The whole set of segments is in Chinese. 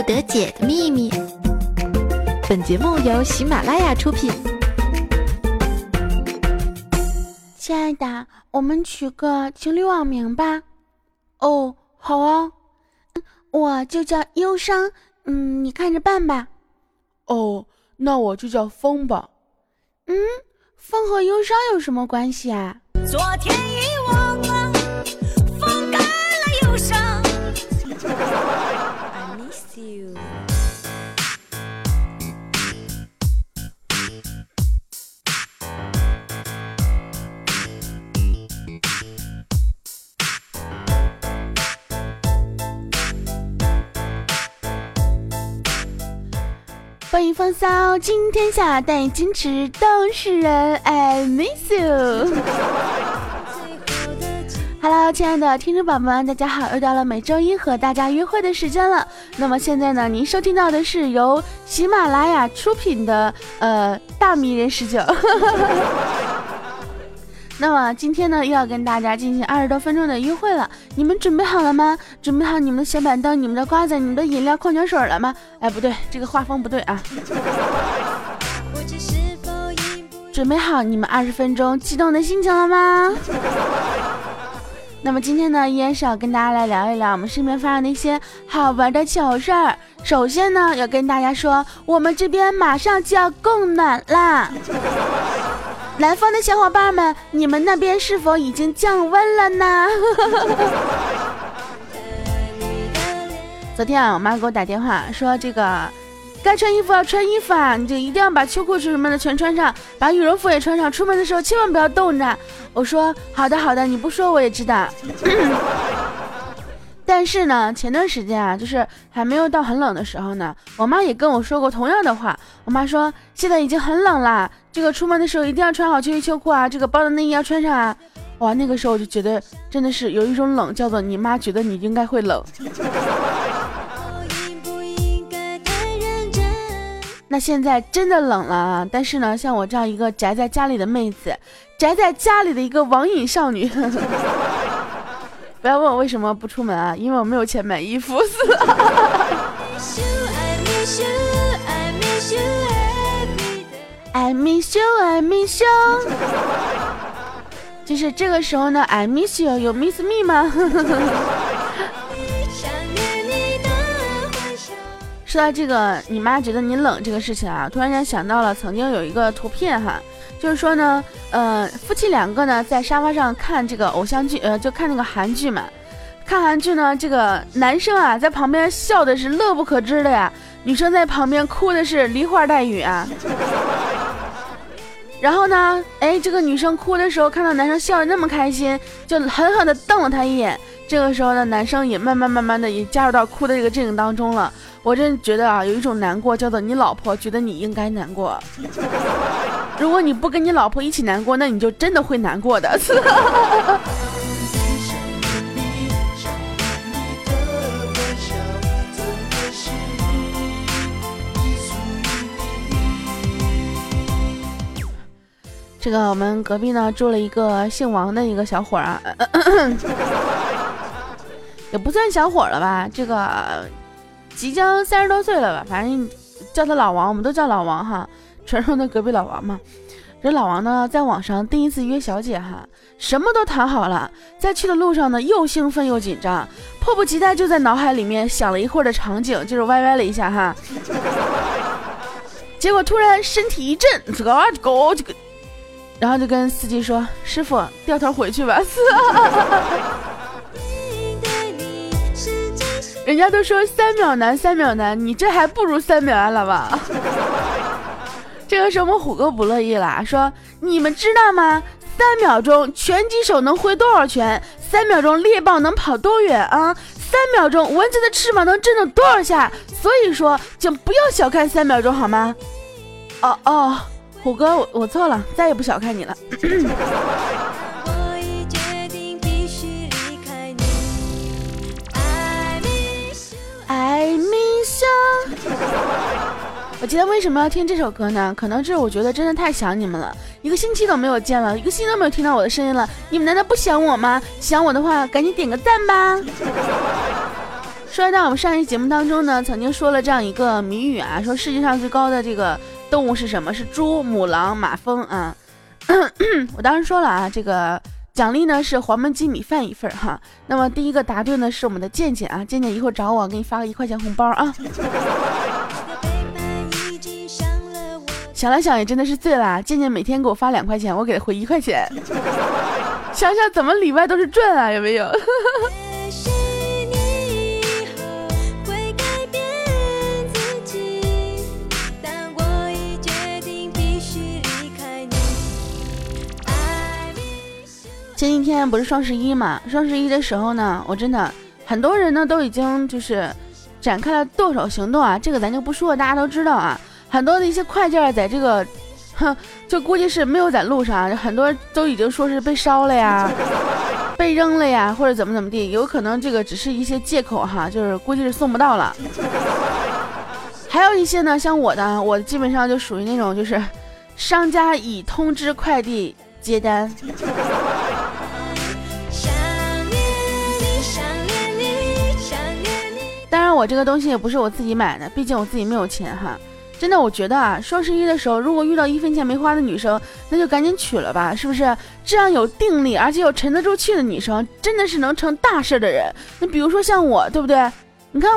不得解的秘密。本节目由喜马拉雅出品。亲爱的，我们取个情侣网名吧。哦，好啊，我就叫忧伤，嗯，你看着办吧。哦，那我就叫风吧。嗯，风和忧伤有什么关系啊？昨天遗忘欢迎风骚惊天下，带矜持动世人。I miss you。Hello，亲爱的听众宝宝们，大家好！又到了每周一和大家约会的时间了。那么现在呢，您收听到的是由喜马拉雅出品的呃大迷人十九。那么今天呢，又要跟大家进行二十多分钟的约会了，你们准备好了吗？准备好你们的小板凳、你们的瓜子、你们的饮料、矿泉水了吗？哎，不对，这个画风不对啊。准备好你们二十分钟激动的心情了吗？那么今天呢，依然是要跟大家来聊一聊我们身边发生的一些好玩的糗事儿。首先呢，要跟大家说，我们这边马上就要供暖啦。南方的小伙伴们，你们那边是否已经降温了呢？昨天啊，我妈给我打电话说，这个该穿衣服要穿衣服啊，你就一定要把秋裤什么的全穿上，把羽绒服也穿上，出门的时候千万不要冻着。我说好的好的，你不说我也知道。但是呢，前段时间啊，就是还没有到很冷的时候呢，我妈也跟我说过同样的话。我妈说现在已经很冷啦，这个出门的时候一定要穿好秋衣秋裤啊，这个包的内衣要穿上啊。哇，那个时候我就觉得真的是有一种冷，叫做你妈觉得你应该会冷。那现在真的冷了啊！但是呢，像我这样一个宅在家里的妹子，宅在家里的一个网瘾少女。不要问我为什么不出门啊，因为我没有钱买衣服。I miss you, I miss you。就是这个时候呢，I miss you，有 miss me 吗？说到这个，你妈觉得你冷这个事情啊，突然间想到了曾经有一个图片哈。就是说呢，呃，夫妻两个呢在沙发上看这个偶像剧，呃，就看那个韩剧嘛。看韩剧呢，这个男生啊在旁边笑的是乐不可支的呀，女生在旁边哭的是梨花带雨啊。然后呢，哎，这个女生哭的时候看到男生笑得那么开心，就狠狠地瞪了他一眼。这个时候呢，男生也慢慢慢慢的也加入到哭的这个阵营当中了。我真觉得啊，有一种难过叫做你老婆觉得你应该难过。如果你不跟你老婆一起难过，那你就真的会难过的。这个我们隔壁呢住了一个姓王的一个小伙儿啊，也不算小伙了吧，这个即将三十多岁了吧，反正叫他老王，我们都叫老王哈。传说的隔壁老王嘛，这老王呢，在网上第一次约小姐哈，什么都谈好了，在去的路上呢，又兴奋又紧张，迫不及待就在脑海里面想了一会儿的场景，就是歪歪了一下哈，结果突然身体一震，这个这个这个，然后就跟司机说：“师傅，掉头回去吧。”人家都说三秒难，三秒难，你这还不如三秒安了吧？这个时候我们虎哥不乐意了，说：“你们知道吗？三秒钟拳击手能挥多少拳？三秒钟猎豹能跑多远啊？三秒钟蚊子的翅膀能震动多少下？所以说，请不要小看三秒钟，好吗？”哦哦，虎哥，我我错了，再也不小看你了。I miss you。我今天为什么要听这首歌呢？可能是我觉得真的太想你们了，一个星期都没有见了，一个星期都没有听到我的声音了。你们难道不想我吗？想我的话，赶紧点个赞吧。说到我们上一期节目当中呢，曾经说了这样一个谜语啊，说世界上最高的这个动物是什么？是猪、母狼、马蜂啊。我当时说了啊，这个奖励呢是黄焖鸡米饭一份哈。那么第一个答对呢是我们的健健啊，健健一会儿找我，给你发个一块钱红包啊。想了想也真的是醉了，健健每天给我发两块钱，我给他回一块钱。想想怎么里外都是赚啊，有没有？前几天不是双十一嘛？双十一的时候呢，我真的很多人呢都已经就是展开了剁手行动啊。这个咱就不说了，大家都知道啊。很多的一些快件在这个，哼，就估计是没有在路上，很多都已经说是被烧了呀，被扔了呀，或者怎么怎么地，有可能这个只是一些借口哈，就是估计是送不到了。还有一些呢，像我的，我基本上就属于那种就是商家已通知快递接单。然，我这个东西也不是我自己买的，毕竟我自己没有钱哈。真的，我觉得啊，双十一的时候，如果遇到一分钱没花的女生，那就赶紧娶了吧，是不是？这样有定力而且又沉得住气的女生，真的是能成大事的人。那比如说像我，对不对？你看，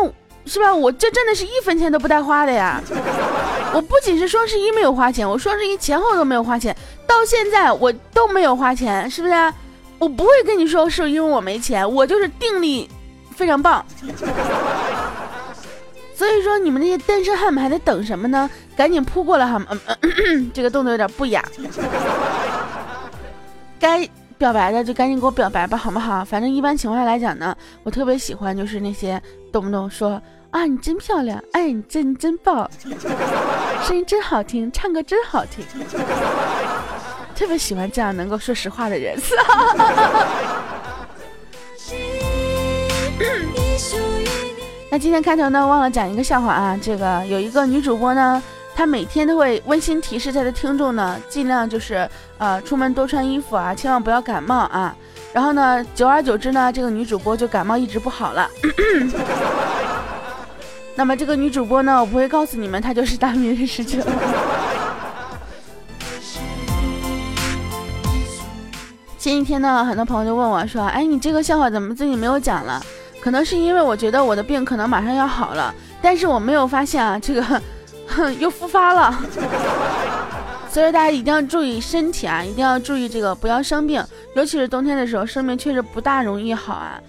是吧？我这真的是一分钱都不带花的呀。我不仅是双十一没有花钱，我双十一前后都没有花钱，到现在我都没有花钱，是不是？我不会跟你说是因为我没钱，我就是定力。非常棒，所以说你们那些单身汉们还在等什么呢？赶紧扑过来好吗！这个动作有点不雅，该表白的就赶紧给我表白吧，好不好？反正一般情况下来讲呢，我特别喜欢就是那些动不动说啊你真漂亮，哎你真真棒，声音真好听，唱歌真好听，特别喜欢这样能够说实话的人。那今天开头呢，忘了讲一个笑话啊。这个有一个女主播呢，她每天都会温馨提示她的听众呢，尽量就是呃出门多穿衣服啊，千万不要感冒啊。然后呢，久而久之呢，这个女主播就感冒一直不好了。那么这个女主播呢，我不会告诉你们，她就是大名的事情。前几天呢，很多朋友就问我说：“哎，你这个笑话怎么最近没有讲了？”可能是因为我觉得我的病可能马上要好了，但是我没有发现啊，这个又复发了。所以大家一定要注意身体啊，一定要注意这个不要生病，尤其是冬天的时候，生病确实不大容易好啊。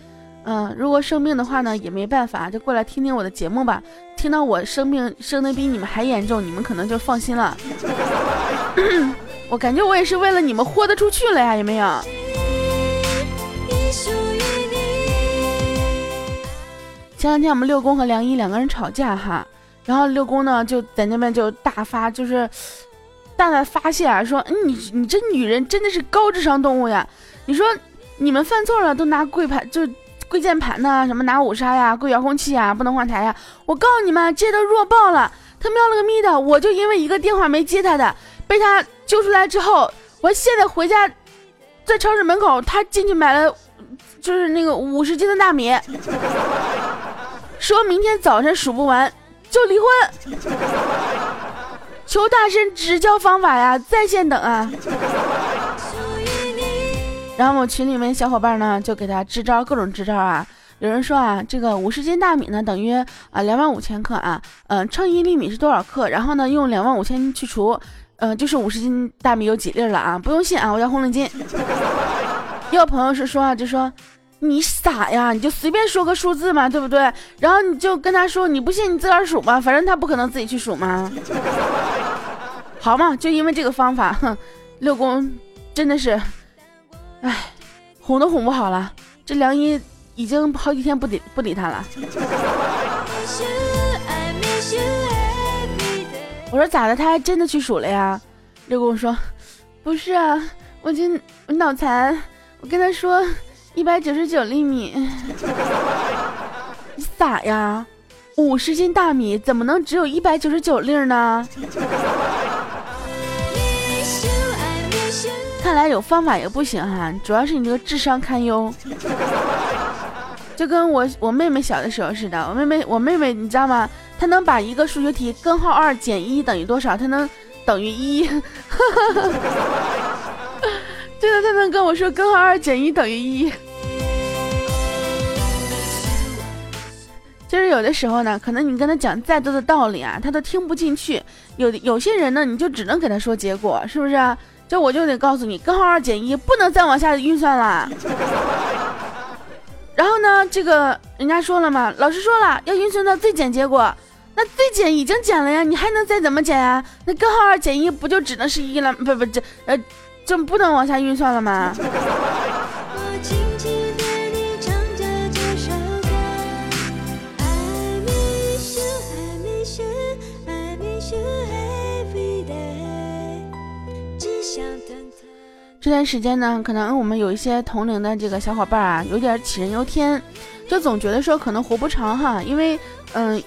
嗯，如果生病的话呢，也没办法，就过来听听我的节目吧。听到我生病生的比你们还严重，你们可能就放心了。我感觉我也是为了你们豁得出去了呀，有没有？前两天我们六公和梁一两个人吵架哈，然后六公呢就在那边就大发就是大大发泄啊，说你你这女人真的是高智商动物呀！你说你们犯错了都拿跪盘就跪键盘呐，什么拿五杀呀、跪遥控器呀，不能换台呀！我告诉你们，这都弱爆了！他喵了个咪的！我就因为一个电话没接他的，被他揪出来之后，我现在回家在超市门口，他进去买了就是那个五十斤的大米。说明天早晨数不完就离婚，求大神指教方法呀！在线等啊。然后我群里面小伙伴呢就给他支招，各种支招啊。有人说啊，这个五十斤大米呢等于啊两万五千克啊，嗯，称一粒米是多少克？然后呢用两万五千去除，嗯，就是五十斤大米有几粒了啊？不用信啊，我叫红领巾。也有朋友是说啊，就说。你傻呀？你就随便说个数字嘛，对不对？然后你就跟他说，你不信你自个儿数吧，反正他不可能自己去数嘛。好嘛，就因为这个方法，哼，六公真的是，哎，哄都哄不好了。这梁一已经好几天不理不理他了。我说咋的？他还真的去数了呀？六公说，不是啊，我就我脑残，我跟他说。一百九十九粒米，你傻呀？五十斤大米怎么能只有一百九十九粒呢？看来有方法也不行哈，主要是你这个智商堪忧。就跟我我妹妹小的时候似的。我妹妹我妹妹你知道吗？她能把一个数学题根号二减一等于多少？她能等于一。真的，她能跟我说根号二减一等于一。就是有的时候呢，可能你跟他讲再多的道理啊，他都听不进去。有有些人呢，你就只能给他说结果，是不是？就我就得告诉你，根号二减一不能再往下运算了。然后呢，这个人家说了嘛，老师说了要运算到最减结果，那最减已经减了呀，你还能再怎么减呀？那根号二减一不就只能是一了？不不这呃，就不能往下运算了吗？这段时间呢，可能我们有一些同龄的这个小伙伴啊，有点杞人忧天，就总觉得说可能活不长哈，因为嗯，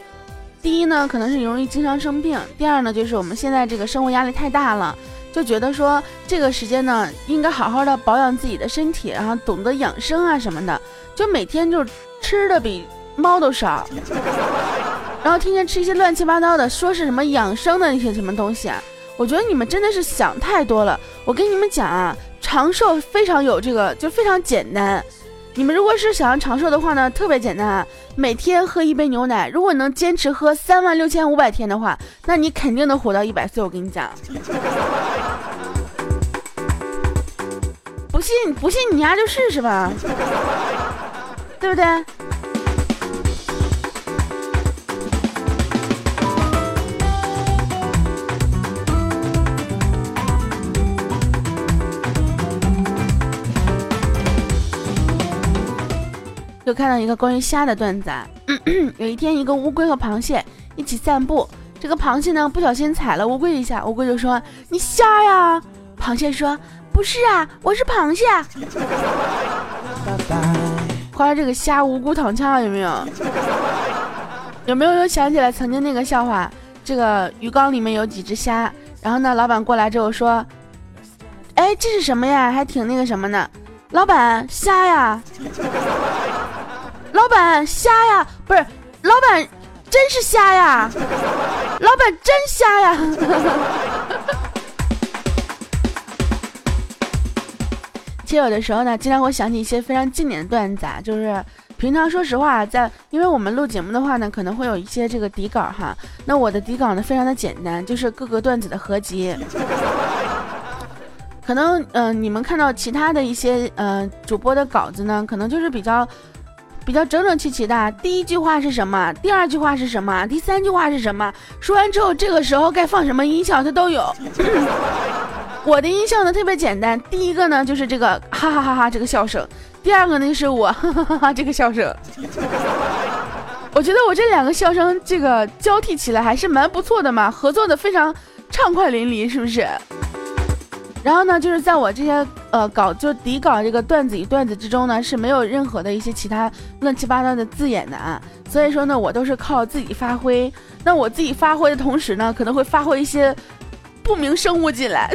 第一呢，可能是容易经常生病；第二呢，就是我们现在这个生活压力太大了，就觉得说这个时间呢，应该好好的保养自己的身体，然后懂得养生啊什么的，就每天就吃的比猫都少，然后天天吃一些乱七八糟的，说是什么养生的那些什么东西啊。我觉得你们真的是想太多了。我跟你们讲啊，长寿非常有这个，就非常简单。你们如果是想要长寿的话呢，特别简单啊，每天喝一杯牛奶。如果能坚持喝三万六千五百天的话，那你肯定能活到一百岁。我跟你讲，不信不信你丫就试试吧，对不对？就看到一个关于虾的段子。啊。有一天，一个乌龟和螃蟹一起散步，这个螃蟹呢不小心踩了乌龟一下，乌龟就说：“你虾呀？”螃蟹说：“不是啊，我是螃蟹。”夸这个虾无辜躺枪有没有？有没有又想起来曾经那个笑话？这个鱼缸里面有几只虾，然后呢，老板过来之后说：“哎，这是什么呀？还挺那个什么呢？”老板，虾呀。老板瞎呀，不是，老板真是瞎呀，老板真瞎呀。其实有的时候呢，经常会想起一些非常经典的段子啊，就是平常说实话，在因为我们录节目的话呢，可能会有一些这个底稿哈。那我的底稿呢，非常的简单，就是各个段子的合集。可能嗯，你们看到其他的一些呃主播的稿子呢，可能就是比较。比较整整齐齐的，第一句话是什么？第二句话是什么？第三句话是什么？说完之后，这个时候该放什么音效，它都有。我的音效呢特别简单，第一个呢就是这个哈哈哈哈这个笑声，第二个呢就是我哈哈哈哈这个笑声。我觉得我这两个笑声这个交替起来还是蛮不错的嘛，合作的非常畅快淋漓，是不是？然后呢，就是在我这些呃稿就底稿这个段子与段子之中呢，是没有任何的一些其他乱七八糟的字眼的啊。所以说呢，我都是靠自己发挥。那我自己发挥的同时呢，可能会发挥一些 不明生物进来。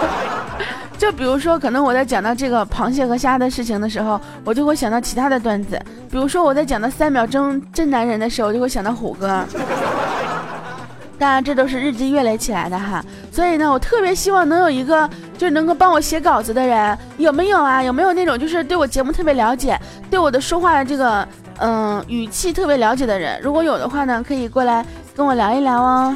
就比如说，可能我在讲到这个螃蟹和虾的事情的时候，我就会想到其他的段子。比如说我在讲到三秒钟真男人的时候，就会想到虎哥。当然，这都是日积月累起来的哈，所以呢，我特别希望能有一个就是能够帮我写稿子的人，有没有啊？有没有那种就是对我节目特别了解，对我的说话的这个嗯语气特别了解的人？如果有的话呢，可以过来跟我聊一聊哦。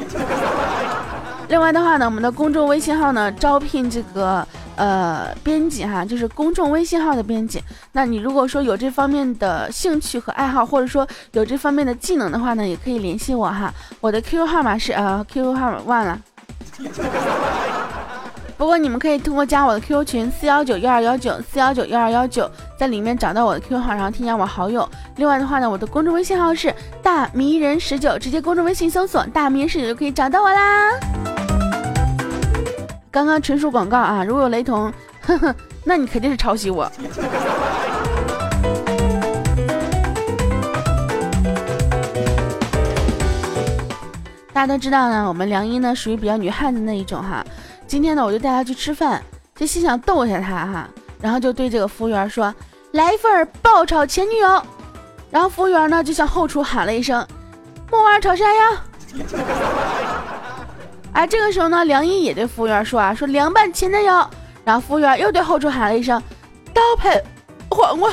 另外的话呢，我们的公众微信号呢，招聘这个。呃，编辑哈，就是公众微信号的编辑。那你如果说有这方面的兴趣和爱好，或者说有这方面的技能的话呢，也可以联系我哈。我的 QQ 号码是呃，QQ 号码忘了。不过你们可以通过加我的 QQ 群四幺九幺二幺九四幺九幺二幺九，在里面找到我的 QQ 号，然后添加我好友。另外的话呢，我的公众微信号是大迷人十九，直接公众微信搜索大迷人十九就可以找到我啦。刚刚纯属广告啊！如果有雷同，呵呵，那你肯定是抄袭我。大家都知道呢，我们梁一呢属于比较女汉子那一种哈。今天呢，我就带她去吃饭，就心想逗一下她哈，然后就对这个服务员说：“来一份爆炒前女友。”然后服务员呢就向后厨喊了一声：“木耳炒山药？”哎，这个时候呢，梁一也对服务员说啊：“说凉拌前男友。”然后服务员又对后厨喊了一声：“刀盆黄瓜。”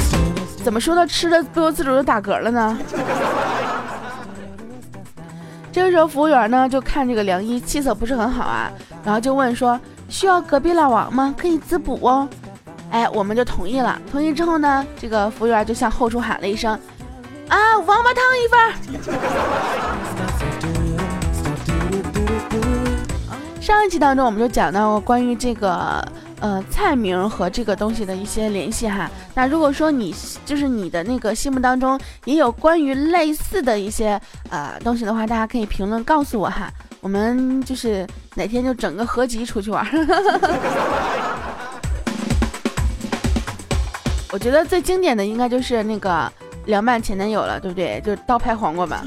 怎么说到吃的不由自主就打嗝了呢？这个时候服务员呢就看这个梁一气色不是很好啊，然后就问说：“需要隔壁老王吗？可以滋补哦。”哎，我们就同意了。同意之后呢，这个服务员就向后厨喊了一声：“啊，王八汤一份。”上一期当中我们就讲到过关于这个呃菜名和这个东西的一些联系哈。那如果说你就是你的那个心目当中也有关于类似的一些呃东西的话，大家可以评论告诉我哈。我们就是哪天就整个合集出去玩。我觉得最经典的应该就是那个凉拌前男友了，对不对？就是刀拍黄瓜吧。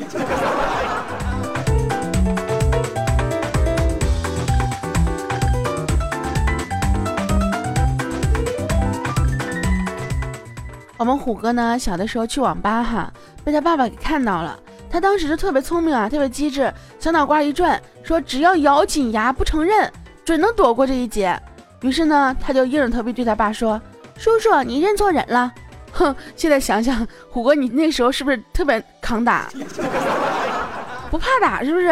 我们虎哥呢，小的时候去网吧哈，被他爸爸给看到了。他当时就特别聪明啊，特别机智，小脑瓜一转，说只要咬紧牙不承认，准能躲过这一劫。于是呢，他就硬着头皮对他爸说：“叔叔，你认错人了。”哼，现在想想，虎哥你那时候是不是特别抗打，不怕打是不是？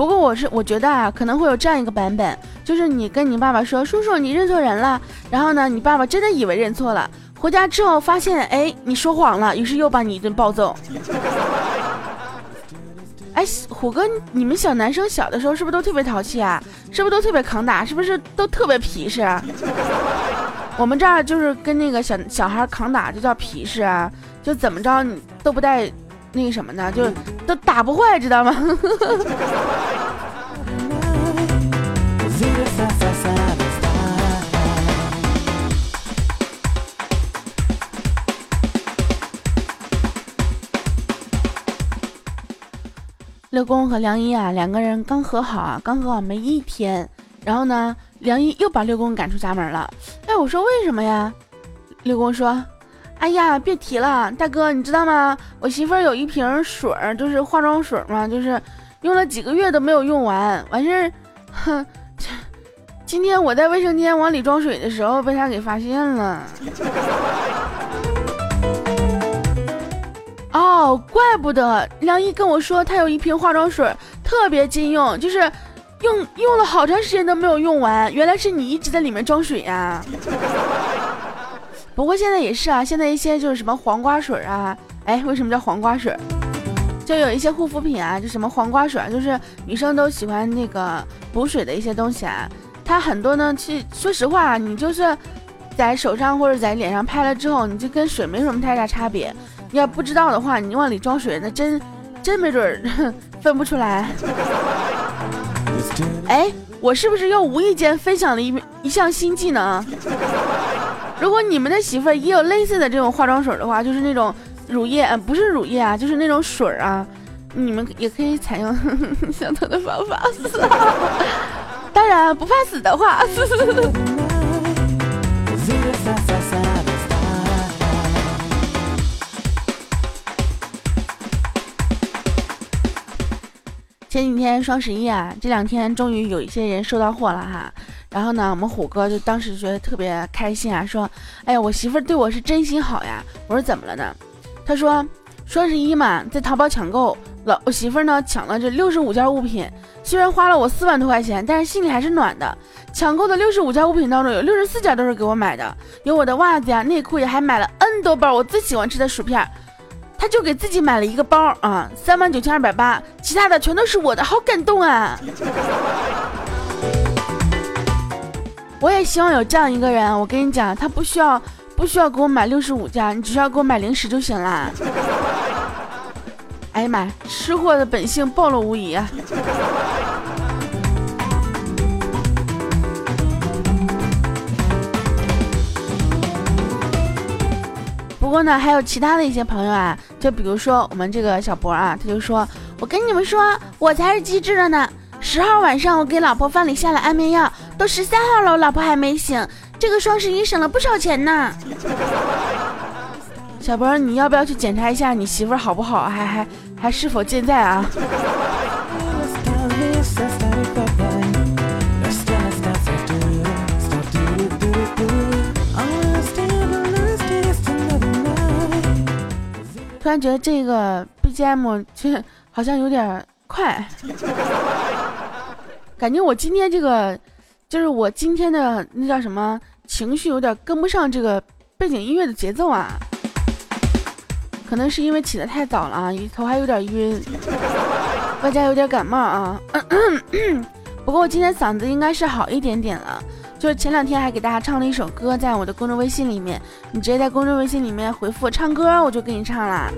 不过我是我觉得啊，可能会有这样一个版本，就是你跟你爸爸说，叔叔你认错人了，然后呢，你爸爸真的以为认错了，回家之后发现，哎，你说谎了，于是又把你一顿暴揍。哎，虎哥，你们小男生小的时候是不是都特别淘气啊？是不是都特别抗打？是不是都特别皮实？我们这儿就是跟那个小小孩抗打就叫皮实啊，就怎么着你都不带那个什么的，就都打不坏，知道吗？六公和梁一啊，两个人刚和好啊，刚和好没一天，然后呢，梁一又把六公赶出家门了。哎，我说为什么呀？六公说：“哎呀，别提了，大哥，你知道吗？我媳妇儿有一瓶水儿，就是化妆水嘛，就是用了几个月都没有用完，完事儿，哼，今天我在卫生间往里装水的时候，被他给发现了。”哦，怪不得梁一跟我说他有一瓶化妆水特别禁用，就是用用了好长时间都没有用完。原来是你一直在里面装水呀。不过现在也是啊，现在一些就是什么黄瓜水啊，哎，为什么叫黄瓜水？就有一些护肤品啊，就什么黄瓜水，就是女生都喜欢那个补水的一些东西啊。它很多呢，其实说实话，你就是在手上或者在脸上拍了之后，你就跟水没什么太大差别。你要不知道的话，你往里装水，那真真没准 分不出来。哎，我是不是又无意间分享了一一项新技能？如果你们的媳妇儿也有类似的这种化妆水的话，就是那种乳液，呃，不是乳液啊，就是那种水儿啊，你们也可以采用 相同的方法。当然不怕死的话。前几天双十一啊，这两天终于有一些人收到货了哈。然后呢，我们虎哥就当时觉得特别开心啊，说：“哎呀，我媳妇儿对我是真心好呀。”我说：“怎么了呢？”他说：“双十一嘛，在淘宝抢购，老我媳妇儿呢抢了这六十五件物品，虽然花了我四万多块钱，但是心里还是暖的。抢购的六十五件物品当中，有六十四件都是给我买的，有我的袜子呀、内裤，也还买了 N 多包我最喜欢吃的薯片。”他就给自己买了一个包啊，三万九千二百八，其他的全都是我的，好感动啊！我也希望有这样一个人，我跟你讲，他不需要不需要给我买六十五件，你只需要给我买零食就行了。哎呀妈，吃货的本性暴露无遗啊！不过呢，还有其他的一些朋友啊，就比如说我们这个小博啊，他就说：“我跟你们说，我才是机智的呢。十号晚上我给老婆饭里下了安眠药，都十三号了，我老婆还没醒。这个双十一省了不少钱呢。小博，你要不要去检查一下你媳妇好不好？还还还是否健在啊？突然觉得这个 BGM 其实好像有点快，感觉我今天这个就是我今天的那叫什么情绪有点跟不上这个背景音乐的节奏啊。可能是因为起得太早了啊，头还有点晕，外加有点感冒啊。不过我今天嗓子应该是好一点点了。就是前两天还给大家唱了一首歌，在我的公众微信里面，你直接在公众微信里面回复唱歌，我就给你唱啦。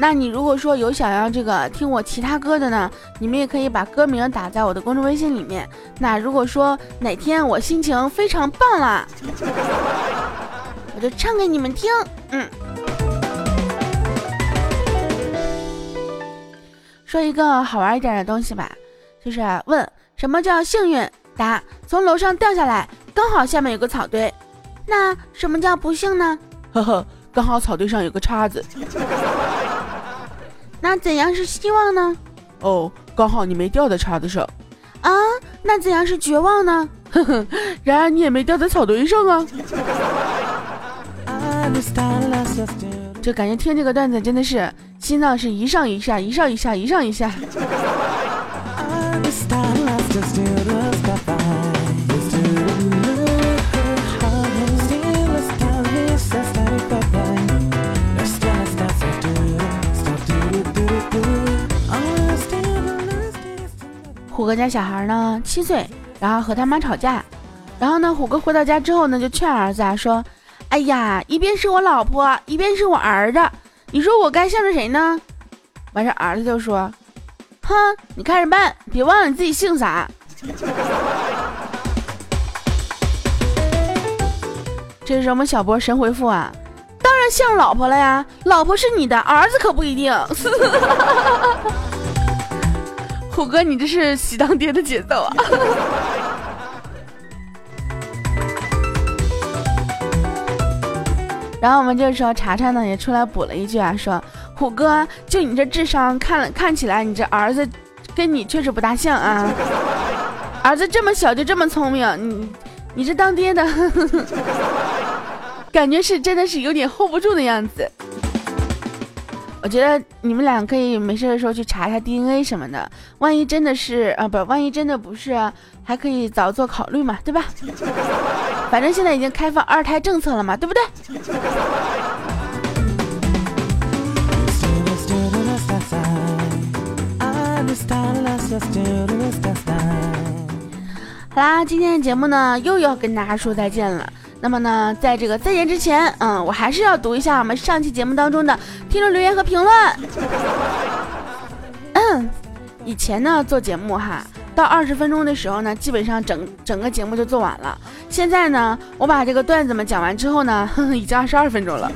那你如果说有想要这个听我其他歌的呢，你们也可以把歌名打在我的公众微信里面。那如果说哪天我心情非常棒啦。我就唱给你们听，嗯。说一个好玩一点的东西吧，就是问什么叫幸运？答：从楼上掉下来，刚好下面有个草堆。那什么叫不幸呢？呵呵，刚好草堆上有个叉子。那怎样是希望呢？哦，刚好你没掉在叉子上。啊，那怎样是绝望呢？呵呵，然而你也没掉在草堆上啊。就感觉听这个段子真的是心脏是一上一下，一上一下，一上一下。虎哥家小孩呢七岁，然后和他妈吵架，然后呢虎哥回到家之后呢就劝儿子啊说。哎呀，一边是我老婆，一边是我儿子，你说我该向着谁呢？完事儿子就说：“哼，你看着办，别忘了你自己姓啥。”这是什么小波神回复啊？当然像老婆了呀，老婆是你的，儿子可不一定。虎哥，你这是喜当爹的节奏啊！然后我们这时候查查呢也出来补了一句啊，说虎哥，就你这智商，看了看起来你这儿子跟你确实不大像啊，儿子这么小就这么聪明，你你这当爹的，感觉是真的是有点 hold 不住的样子。我觉得你们俩可以没事的时候去查一下 DNA 什么的，万一真的是啊，不，万一真的不是，还可以早做考虑嘛，对吧？反正现在已经开放二胎政策了嘛，对不对？好啦，今天的节目呢又要跟大家说再见了。那么呢，在这个再见之前，嗯，我还是要读一下我们上期节目当中的听众留言和评论。嗯，以前呢做节目哈，到二十分钟的时候呢，基本上整整个节目就做完了。现在呢，我把这个段子们讲完之后呢，已经二十二分钟了。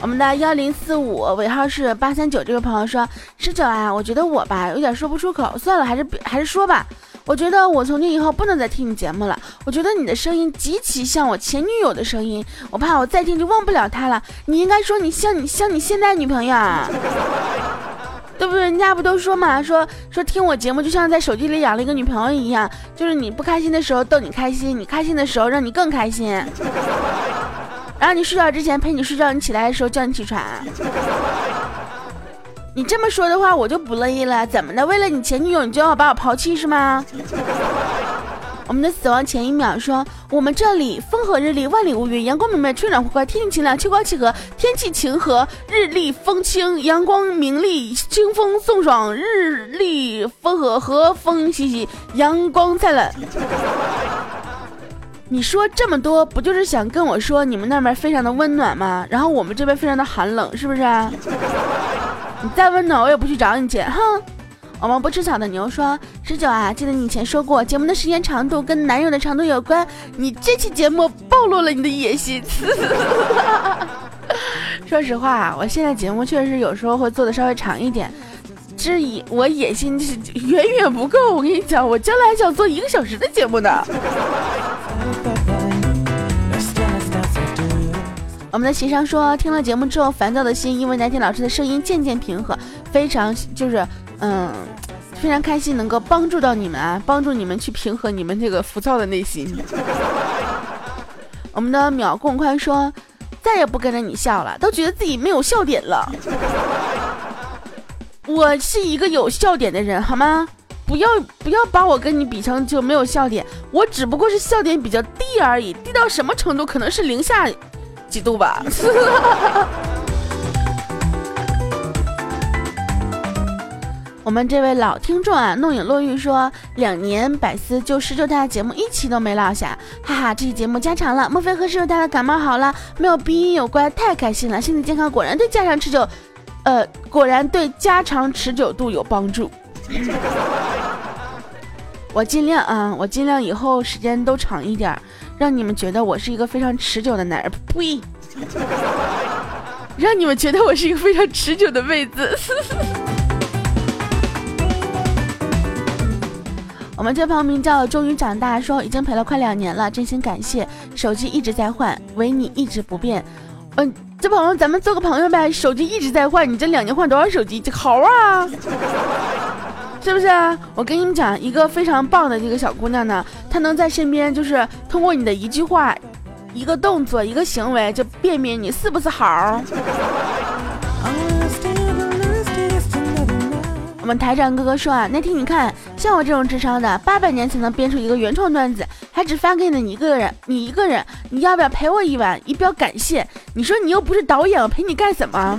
我们的幺零四五尾号是八三九这位朋友说：“十九啊，我觉得我吧有点说不出口，算了，还是还是说吧。”我觉得我从今以后不能再听你节目了。我觉得你的声音极其像我前女友的声音，我怕我再听就忘不了她了。你应该说你像你像你现在女朋友啊，对不对？人家不都说嘛，说说听我节目就像在手机里养了一个女朋友一样，就是你不开心的时候逗你开心，你开心的时候让你更开心，然后你睡觉之前陪你睡觉，你起来的时候叫你起床。你这么说的话，我就不乐意了。怎么的？为了你前女友，你就要把我抛弃是吗？我们的死亡前一秒说：“我们这里风和日丽，万里无云，阳光明媚，春暖花开，天气晴朗，秋高气和，天气晴和，日丽风清，阳光明丽，清风送爽，日丽风和，和风习习，阳光灿烂。”你说这么多，不就是想跟我说你们那边非常的温暖吗？然后我们这边非常的寒冷，是不是？你再温暖，我也不去找你去。哼，我们不吃草的牛说：“十九啊，记得你以前说过，节目的时间长度跟男友的长度有关。你这期节目暴露了你的野心。”说实话，我现在节目确实有时候会做的稍微长一点，这野我野心是远远不够。我跟你讲，我将来还想做一个小时的节目呢。我们的协商说，听了节目之后，烦躁的心因为南天老师的声音渐渐平和，非常就是嗯，非常开心能够帮助到你们啊，帮助你们去平和你们这个浮躁的内心。我们的秒共宽说，再也不跟着你笑了，都觉得自己没有笑点了。我是一个有笑点的人，好吗？不要不要把我跟你比成就没有笑点，我只不过是笑点比较低而已，低到什么程度？可能是零下。几度吧。我们这位老听众啊，弄影落玉说，两年百思就十九大的节目一期都没落下，哈哈，这期节目加长了。莫非和十九大的感冒好了？没有鼻音有关，太开心了。身体健康果然对加长持久，呃，果然对加长持久度有帮助。我尽量啊，我尽量以后时间都长一点。让你们觉得我是一个非常持久的男人，呸！让你们觉得我是一个非常持久的妹子。我们这朋友名叫终于长大，说已经陪了快两年了，真心感谢。手机一直在换，唯你一直不变。嗯，这朋友咱们做个朋友呗。手机一直在换，你这两年换多少手机？这好啊！是不是啊？我跟你们讲，一个非常棒的这个小姑娘呢，她能在身边，就是通过你的一句话、一个动作、一个行为，就辨别你是不是好。我们台长哥哥说啊，那天你看，像我这种智商的，八百年才能编出一个原创段子，还只发给了你一个人，你一个人，你要不要陪我一晚，以表感谢？你说你又不是导演，我陪你干什么？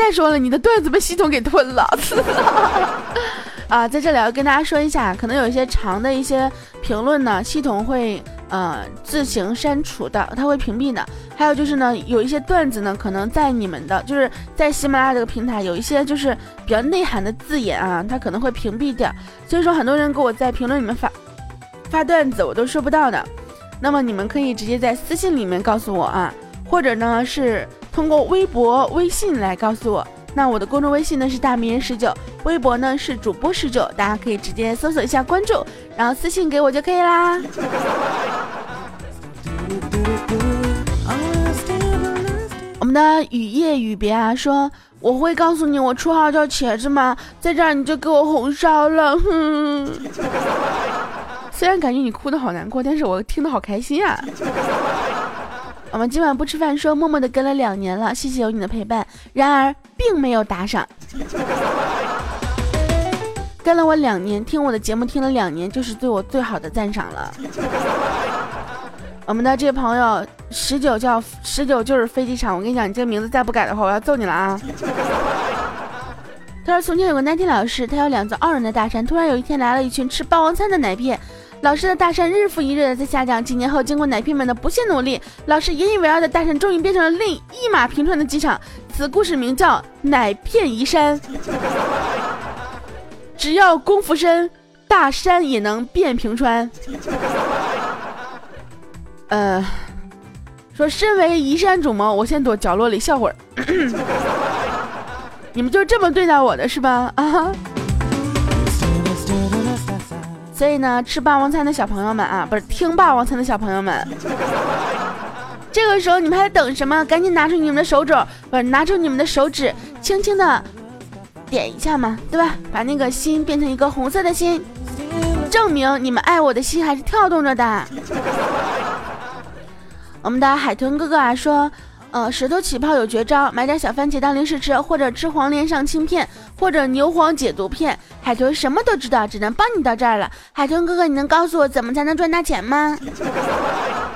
再说了，你的段子被系统给吞了 啊！在这里要跟大家说一下，可能有一些长的一些评论呢，系统会呃自行删除的，它会屏蔽的。还有就是呢，有一些段子呢，可能在你们的就是在喜马拉雅这个平台，有一些就是比较内涵的字眼啊，它可能会屏蔽掉。所以说，很多人给我在评论里面发发段子，我都收不到的。那么你们可以直接在私信里面告诉我啊，或者呢是。通过微博、微信来告诉我。那我的公众微信呢是大名人十九，微博呢是主播十九，大家可以直接搜索一下关注，然后私信给我就可以啦。我们的雨夜雨别啊说，我会告诉你我绰号叫茄子吗？在这儿你就给我红烧了。哼。虽然感觉你哭的好难过，但是我听的好开心啊。我们今晚不吃饭，说默默的跟了两年了，谢谢有你的陪伴。然而并没有打赏，跟了我两年，听我的节目听了两年，就是对我最好的赞赏了。我们的这位朋友十九叫十九就是飞机场，我跟你讲，你这个名字再不改的话，我要揍你了啊！他说从前有个奶天老师，他有两座傲人的大山，突然有一天来了一群吃霸王餐的奶片。老师的大山日复一日的在下降，几年后，经过奶片们的不懈努力，老师引以为傲的大山终于变成了另一马平川的机场。此故事名叫奶片移山。只要功夫深，大山也能变平川。呃，说身为移山主谋？我先躲角落里笑会儿。你们就这么对待我的是吧？啊？所以呢，吃霸王餐的小朋友们啊，不是听霸王餐的小朋友们，这个时候你们还等什么？赶紧拿出你们的手指，不是拿出你们的手指，轻轻的点一下嘛，对吧？把那个心变成一个红色的心，证明你们爱我的心还是跳动着的。我们的海豚哥哥啊说。呃，舌头起泡有绝招，买点小番茄当零食吃，或者吃黄连上青片，或者牛黄解毒片。海豚什么都知道，只能帮你到这儿了。海豚哥哥，你能告诉我怎么才能赚大钱吗？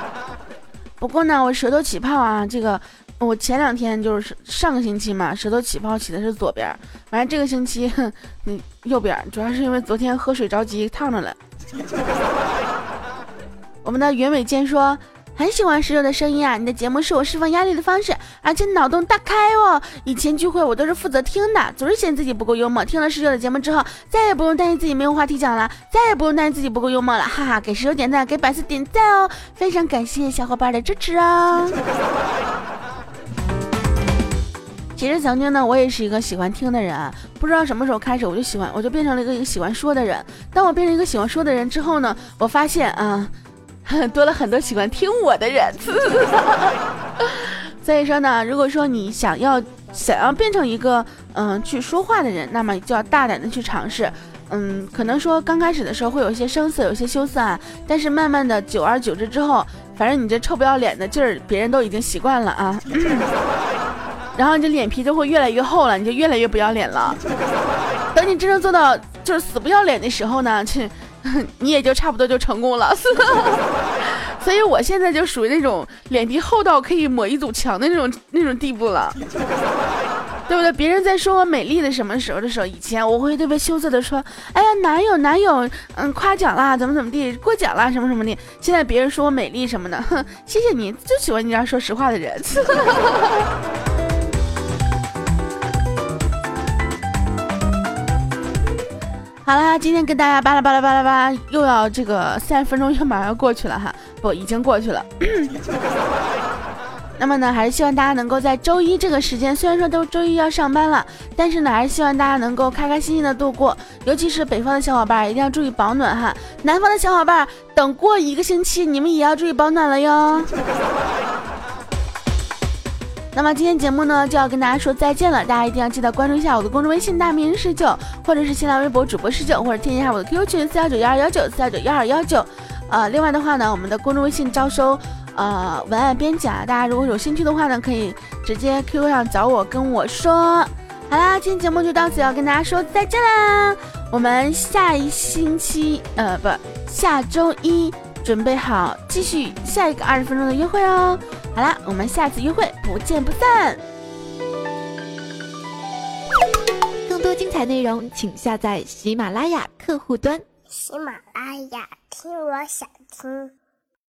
不过呢，我舌头起泡啊，这个我前两天就是上个星期嘛，舌头起泡起的是左边，反正这个星期嗯右边，主要是因为昨天喝水着急烫着了。我们的袁伟坚说。很喜欢石榴的声音啊！你的节目是我释放压力的方式，而且脑洞大开哦。以前聚会我都是负责听的，总是嫌自己不够幽默。听了石榴的节目之后，再也不用担心自己没有话题讲了，再也不用担心自己不够幽默了，哈哈！给石榴点赞，给百思点赞哦！非常感谢小伙伴的支持啊！其实曾经呢，我也是一个喜欢听的人，不知道什么时候开始，我就喜欢，我就变成了一个一个喜欢说的人。当我变成一个喜欢说的人之后呢，我发现啊，多了很多喜欢听我的人。所以说呢，如果说你想要想要变成一个嗯去说话的人，那么就要大胆的去尝试。嗯，可能说刚开始的时候会有一些生涩，有些羞涩啊，但是慢慢的久而久之之后，反正你这臭不要脸的劲儿，别人都已经习惯了啊。然后你这脸皮就会越来越厚了，你就越来越不要脸了。等你真正做到就是死不要脸的时候呢，这 你也就差不多就成功了。所以我现在就属于那种脸皮厚到可以抹一堵墙的那种那种地步了，对不对？别人在说我美丽的什么时候的时候，以前我会特别羞涩的说：“哎呀，哪有哪有，嗯，夸奖啦，怎么怎么地，过奖啦，什么什么的。”现在别人说我美丽什么的，哼，谢谢你，就喜欢你这样说实话的人。好啦，今天跟大家巴拉巴拉巴拉巴拉，又要这个三十分钟又马上要过去了哈，不，已经过去了。那么呢，还是希望大家能够在周一这个时间，虽然说都周一要上班了，但是呢，还是希望大家能够开开心心的度过。尤其是北方的小伙伴，一定要注意保暖哈。南方的小伙伴，等过一个星期，你们也要注意保暖了哟。那么今天节目呢就要跟大家说再见了，大家一定要记得关注一下我的公众微信大名十九，或者是新浪微博主播十九，或者添加一下我的 QQ 群四幺九幺二幺九四幺九幺二幺九。呃，另外的话呢，我们的公众微信招收呃文案编辑啊，大家如果有兴趣的话呢，可以直接 QQ 上找我跟我说。好啦，今天节目就到此，要跟大家说再见啦，我们下一星期呃不下周一准备好继续下一个二十分钟的约会哦。好啦，我们下次约会不见不散。更多精彩内容，请下载喜马拉雅客户端。喜马拉雅，听我想听。